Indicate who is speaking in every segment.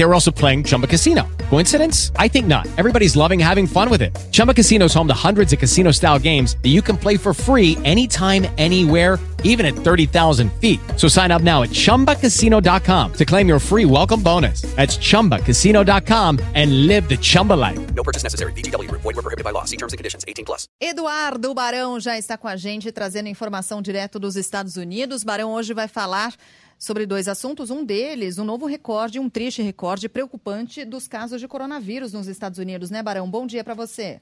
Speaker 1: They were also playing Chumba Casino. Coincidence? I think not. Everybody's loving having fun with it. Chumba Casino is home to hundreds of casino style games that you can play for free anytime, anywhere even at 30,000 feet. So sign up now at ChumbaCasino.com to claim your free welcome bonus. That's ChumbaCasino.com and live the Chumba life.
Speaker 2: No purchase necessary. VGW. Void were prohibited by law. See terms and conditions. 18 plus.
Speaker 3: Eduardo Barão já está com a gente, trazendo informação direto dos Estados Unidos. Barão hoje vai falar sobre dois assuntos. Um deles, um novo recorde, um triste recorde preocupante dos casos de coronavírus nos Estados Unidos, né, Barão? Bom dia para você.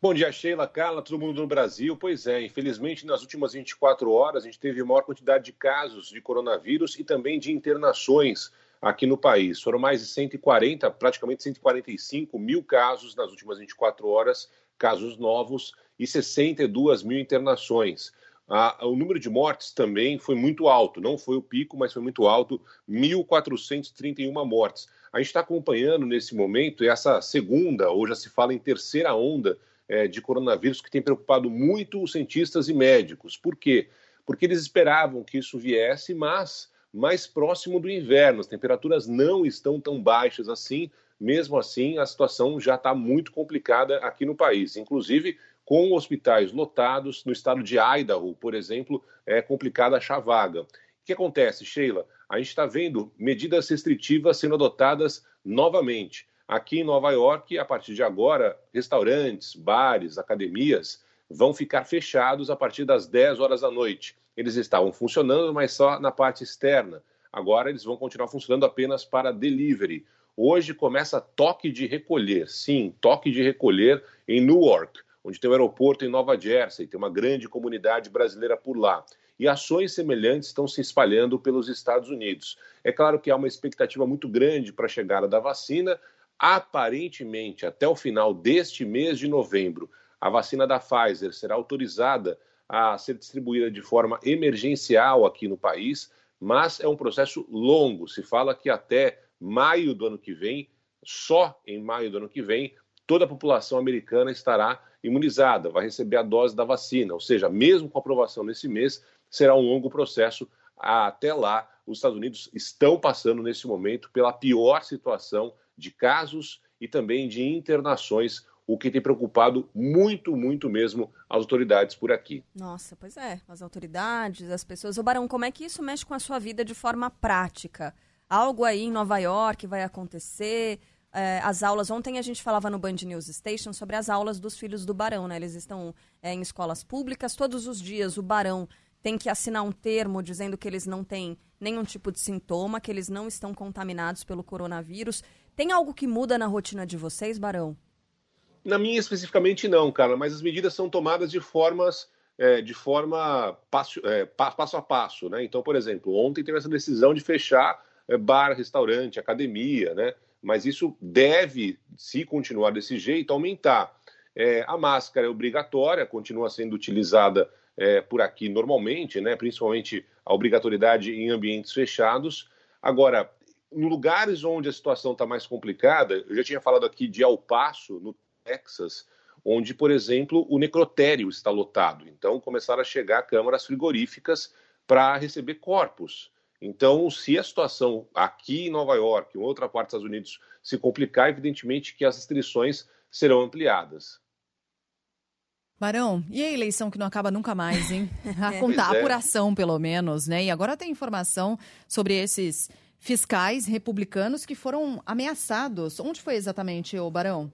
Speaker 4: Bom dia, Sheila, Carla, todo mundo no Brasil. Pois é, infelizmente, nas últimas 24 horas, a gente teve maior quantidade de casos de coronavírus e também de internações aqui no país. Foram mais de 140, praticamente 145 mil casos nas últimas 24 horas, casos novos, e 62 mil internações. Ah, o número de mortes também foi muito alto, não foi o pico, mas foi muito alto 1.431 mortes. A gente está acompanhando nesse momento essa segunda, ou já se fala em terceira onda é, de coronavírus que tem preocupado muito os cientistas e médicos. Por quê? Porque eles esperavam que isso viesse, mas mais próximo do inverno. As temperaturas não estão tão baixas assim. Mesmo assim, a situação já está muito complicada aqui no país. Inclusive, com hospitais lotados, no estado de Idaho, por exemplo, é complicado achar vaga. O que acontece, Sheila? A gente está vendo medidas restritivas sendo adotadas novamente. Aqui em Nova York, a partir de agora, restaurantes, bares, academias vão ficar fechados a partir das 10 horas da noite. Eles estavam funcionando, mas só na parte externa. Agora eles vão continuar funcionando apenas para delivery. Hoje começa toque de recolher. Sim, toque de recolher em Newark, onde tem um aeroporto em Nova Jersey, tem uma grande comunidade brasileira por lá. E ações semelhantes estão se espalhando pelos Estados Unidos. É claro que há uma expectativa muito grande para a chegada da vacina, Aparentemente, até o final deste mês de novembro, a vacina da Pfizer será autorizada a ser distribuída de forma emergencial aqui no país, mas é um processo longo. Se fala que até maio do ano que vem, só em maio do ano que vem, toda a população americana estará imunizada, vai receber a dose da vacina. Ou seja, mesmo com aprovação nesse mês, será um longo processo. Até lá, os Estados Unidos estão passando nesse momento pela pior situação de casos e também de internações, o que tem preocupado muito, muito mesmo as autoridades por aqui.
Speaker 3: Nossa, pois é, as autoridades, as pessoas. O Barão, como é que isso mexe com a sua vida de forma prática? Algo aí em Nova York vai acontecer? É, as aulas, ontem a gente falava no Band News Station sobre as aulas dos filhos do Barão, né? Eles estão é, em escolas públicas, todos os dias o Barão tem que assinar um termo dizendo que eles não têm nenhum tipo de sintoma, que eles não estão contaminados pelo coronavírus. Tem algo que muda na rotina de vocês, Barão?
Speaker 4: Na minha especificamente não, cara, mas as medidas são tomadas de formas é, de forma passo, é, passo a passo, né? Então, por exemplo, ontem teve essa decisão de fechar bar, restaurante, academia, né? Mas isso deve, se continuar desse jeito, aumentar. É, a máscara é obrigatória, continua sendo utilizada é, por aqui normalmente, né? Principalmente a obrigatoriedade em ambientes fechados. Agora, em lugares onde a situação está mais complicada, eu já tinha falado aqui de El Paso, no Texas, onde, por exemplo, o necrotério está lotado. Então, começaram a chegar câmaras frigoríficas para receber corpos. Então, se a situação aqui em Nova York, em outra parte dos Estados Unidos, se complicar, evidentemente que as restrições serão ampliadas.
Speaker 3: Barão, e a eleição que não acaba nunca mais, hein? A contar, a é. apuração, pelo menos, né? E agora tem informação sobre esses fiscais republicanos que foram ameaçados. Onde foi exatamente, o Barão?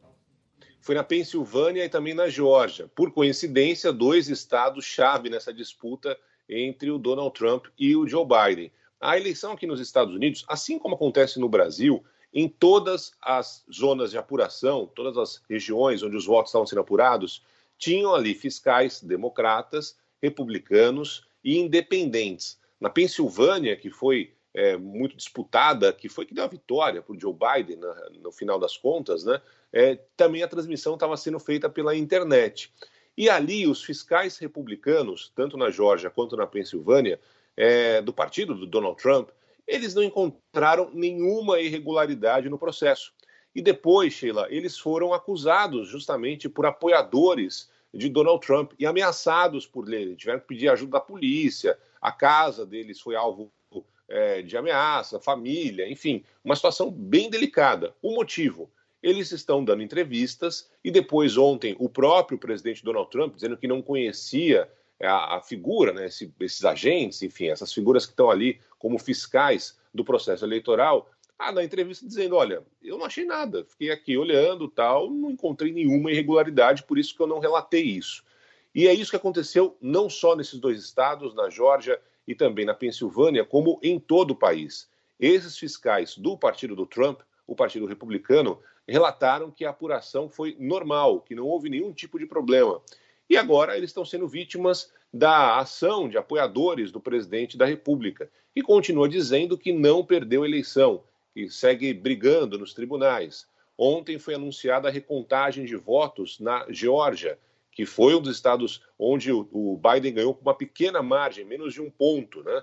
Speaker 4: Foi na Pensilvânia e também na Geórgia. Por coincidência, dois estados-chave nessa disputa entre o Donald Trump e o Joe Biden. A eleição aqui nos Estados Unidos, assim como acontece no Brasil, em todas as zonas de apuração, todas as regiões onde os votos estavam sendo apurados, tinham ali fiscais democratas, republicanos e independentes. Na Pensilvânia, que foi é, muito disputada, que foi que deu a vitória para o Joe Biden na, no final das contas, né? É, também a transmissão estava sendo feita pela internet. E ali os fiscais republicanos, tanto na Geórgia quanto na Pensilvânia, é, do partido do Donald Trump, eles não encontraram nenhuma irregularidade no processo. E depois, Sheila, eles foram acusados justamente por apoiadores de Donald Trump e ameaçados por ele. Tiveram que pedir ajuda da polícia, a casa deles foi alvo é, de ameaça, família, enfim, uma situação bem delicada. O motivo? Eles estão dando entrevistas e depois, ontem, o próprio presidente Donald Trump dizendo que não conhecia a, a figura, né, esse, esses agentes, enfim, essas figuras que estão ali como fiscais do processo eleitoral, ah, na entrevista dizendo, olha, eu não achei nada, fiquei aqui olhando tal, não encontrei nenhuma irregularidade, por isso que eu não relatei isso. E é isso que aconteceu não só nesses dois estados, na Geórgia e também na Pensilvânia, como em todo o país. Esses fiscais do partido do Trump, o Partido Republicano, relataram que a apuração foi normal, que não houve nenhum tipo de problema. E agora eles estão sendo vítimas da ação de apoiadores do presidente da República, que continua dizendo que não perdeu a eleição, que segue brigando nos tribunais. Ontem foi anunciada a recontagem de votos na Geórgia, que foi um dos estados onde o Biden ganhou com uma pequena margem, menos de um ponto, né?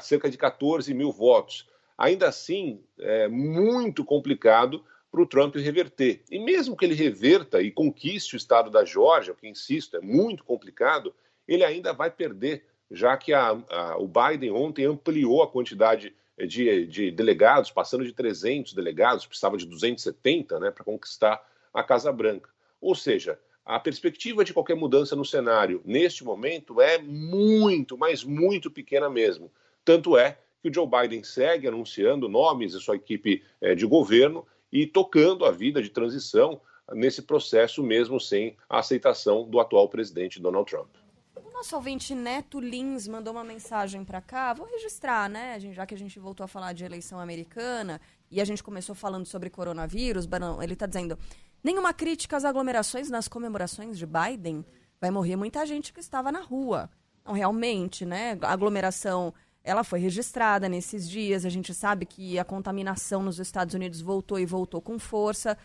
Speaker 4: cerca de 14 mil votos. Ainda assim, é muito complicado para o Trump reverter. E mesmo que ele reverta e conquiste o estado da Geórgia, que insisto, é muito complicado, ele ainda vai perder, já que a, a, o Biden ontem ampliou a quantidade de, de, delegados, passando de 300 delegados, precisava de 270 né, para conquistar a Casa Branca. Ou seja, a perspectiva de qualquer mudança no cenário neste momento é muito, mas muito pequena mesmo. Tanto é que o Joe Biden segue anunciando nomes de sua equipe eh, de governo e tocando a vida de transição nesse processo, mesmo sem a aceitação do atual presidente Donald Trump.
Speaker 3: O nosso ouvinte Neto Lins mandou uma mensagem para cá. Vou registrar, né? Já que a gente voltou a falar de eleição americana e a gente começou falando sobre coronavírus, ele está dizendo: nenhuma crítica às aglomerações nas comemorações de Biden. Vai morrer muita gente que estava na rua. Não, realmente, né? Aglomeração ela foi registrada nesses dias. A gente sabe que a contaminação nos Estados Unidos voltou e voltou com força.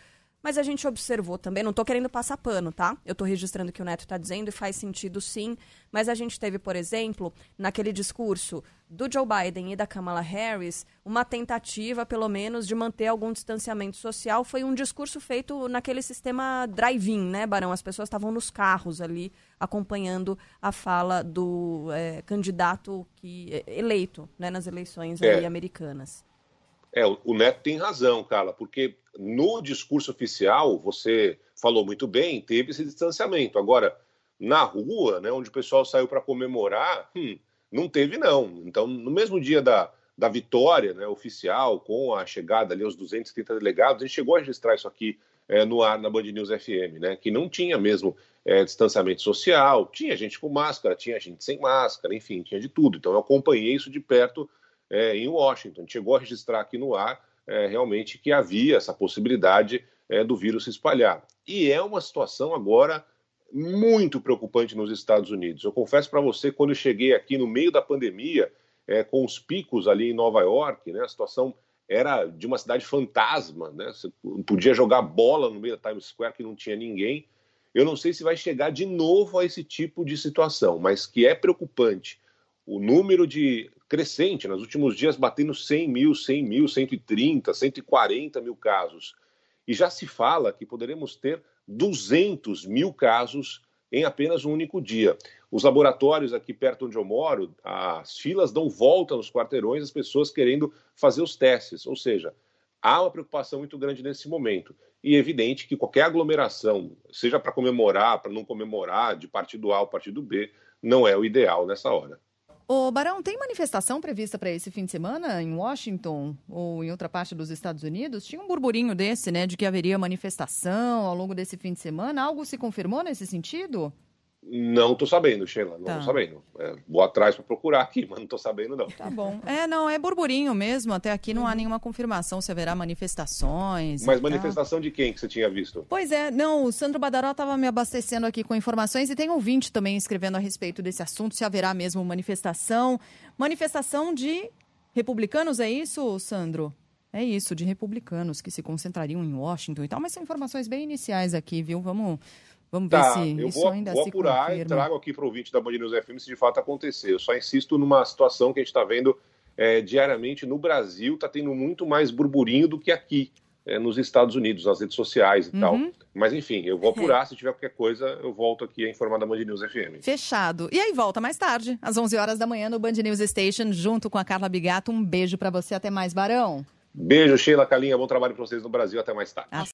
Speaker 3: Mas a gente observou também, não estou querendo passar pano, tá? Eu estou registrando o que o Neto está dizendo e faz sentido sim. Mas a gente teve, por exemplo, naquele discurso do Joe Biden e da Kamala Harris, uma tentativa, pelo menos, de manter algum distanciamento social. Foi um discurso feito naquele sistema drive-in, né, Barão? As pessoas estavam nos carros ali acompanhando a fala do é, candidato que é, eleito né, nas eleições é. americanas.
Speaker 4: É, o Neto tem razão, Carla, porque no discurso oficial, você falou muito bem, teve esse distanciamento. Agora, na rua, né, onde o pessoal saiu para comemorar, hum, não teve, não. Então, no mesmo dia da, da vitória né, oficial, com a chegada ali aos 230 delegados, a gente chegou a registrar isso aqui é, no ar na Band News FM, né, que não tinha mesmo é, distanciamento social, tinha gente com máscara, tinha gente sem máscara, enfim, tinha de tudo. Então, eu acompanhei isso de perto é, em Washington. Chegou a registrar aqui no ar é, realmente que havia essa possibilidade é, do vírus se espalhar. E é uma situação agora muito preocupante nos Estados Unidos. Eu confesso para você, quando eu cheguei aqui no meio da pandemia, é, com os picos ali em Nova York, né, a situação era de uma cidade fantasma, né? Você podia jogar bola no meio da Times Square que não tinha ninguém. Eu não sei se vai chegar de novo a esse tipo de situação, mas que é preocupante. O número de crescente, nos últimos dias batendo 100 mil, 100 mil, 130, 140 mil casos. E já se fala que poderemos ter 200 mil casos em apenas um único dia. Os laboratórios aqui perto onde eu moro, as filas dão volta nos quarteirões, as pessoas querendo fazer os testes. Ou seja, há uma preocupação muito grande nesse momento. E é evidente que qualquer aglomeração, seja para comemorar, para não comemorar, de partido A ou partido B, não é o ideal nessa hora.
Speaker 5: Ô, Barão, tem manifestação prevista para esse fim de semana em Washington ou em outra parte dos Estados Unidos? Tinha um burburinho desse, né, de que haveria manifestação ao longo desse fim de semana. Algo se confirmou nesse sentido?
Speaker 4: Não tô sabendo, Sheila, não
Speaker 5: Tá.
Speaker 4: tô sabendo. É, vou atrás para procurar aqui, mas não tô sabendo não.
Speaker 5: Tá bom. É, não, é burburinho mesmo. Até aqui não há nenhuma confirmação se haverá manifestações.
Speaker 4: Mas
Speaker 5: tal.
Speaker 4: manifestação de quem que você tinha visto?
Speaker 5: Pois é, não, o Sandro Badaró estava me abastecendo aqui com informações e tem ouvinte também escrevendo a respeito desse assunto, se haverá mesmo manifestação. Manifestação de republicanos, é isso, Sandro? É isso, de republicanos que se concentrariam em Washington e tal, mas são informações bem iniciais aqui, viu? Vamos, vamos ver
Speaker 4: Tá,
Speaker 5: se
Speaker 4: eu vou,
Speaker 5: ainda
Speaker 4: vou apurar e
Speaker 5: confirma.
Speaker 4: trago aqui para o ouvinte da Band News FM se de fato acontecer. Eu só insisto numa situação que a gente está vendo é, diariamente no Brasil, está tendo muito mais burburinho do que aqui, é, nos Estados Unidos, nas redes sociais e
Speaker 5: Uhum.
Speaker 4: tal. Mas enfim, eu vou apurar, se tiver qualquer coisa, eu volto aqui a informar da Band News FM.
Speaker 5: Fechado. E aí volta mais tarde, às 11 horas da manhã no Band News Station, junto com a Carla Bigato. Um beijo para você, até mais, Barão.
Speaker 4: Beijo, Sheila, Calinha, bom trabalho para vocês no Brasil, até mais tarde.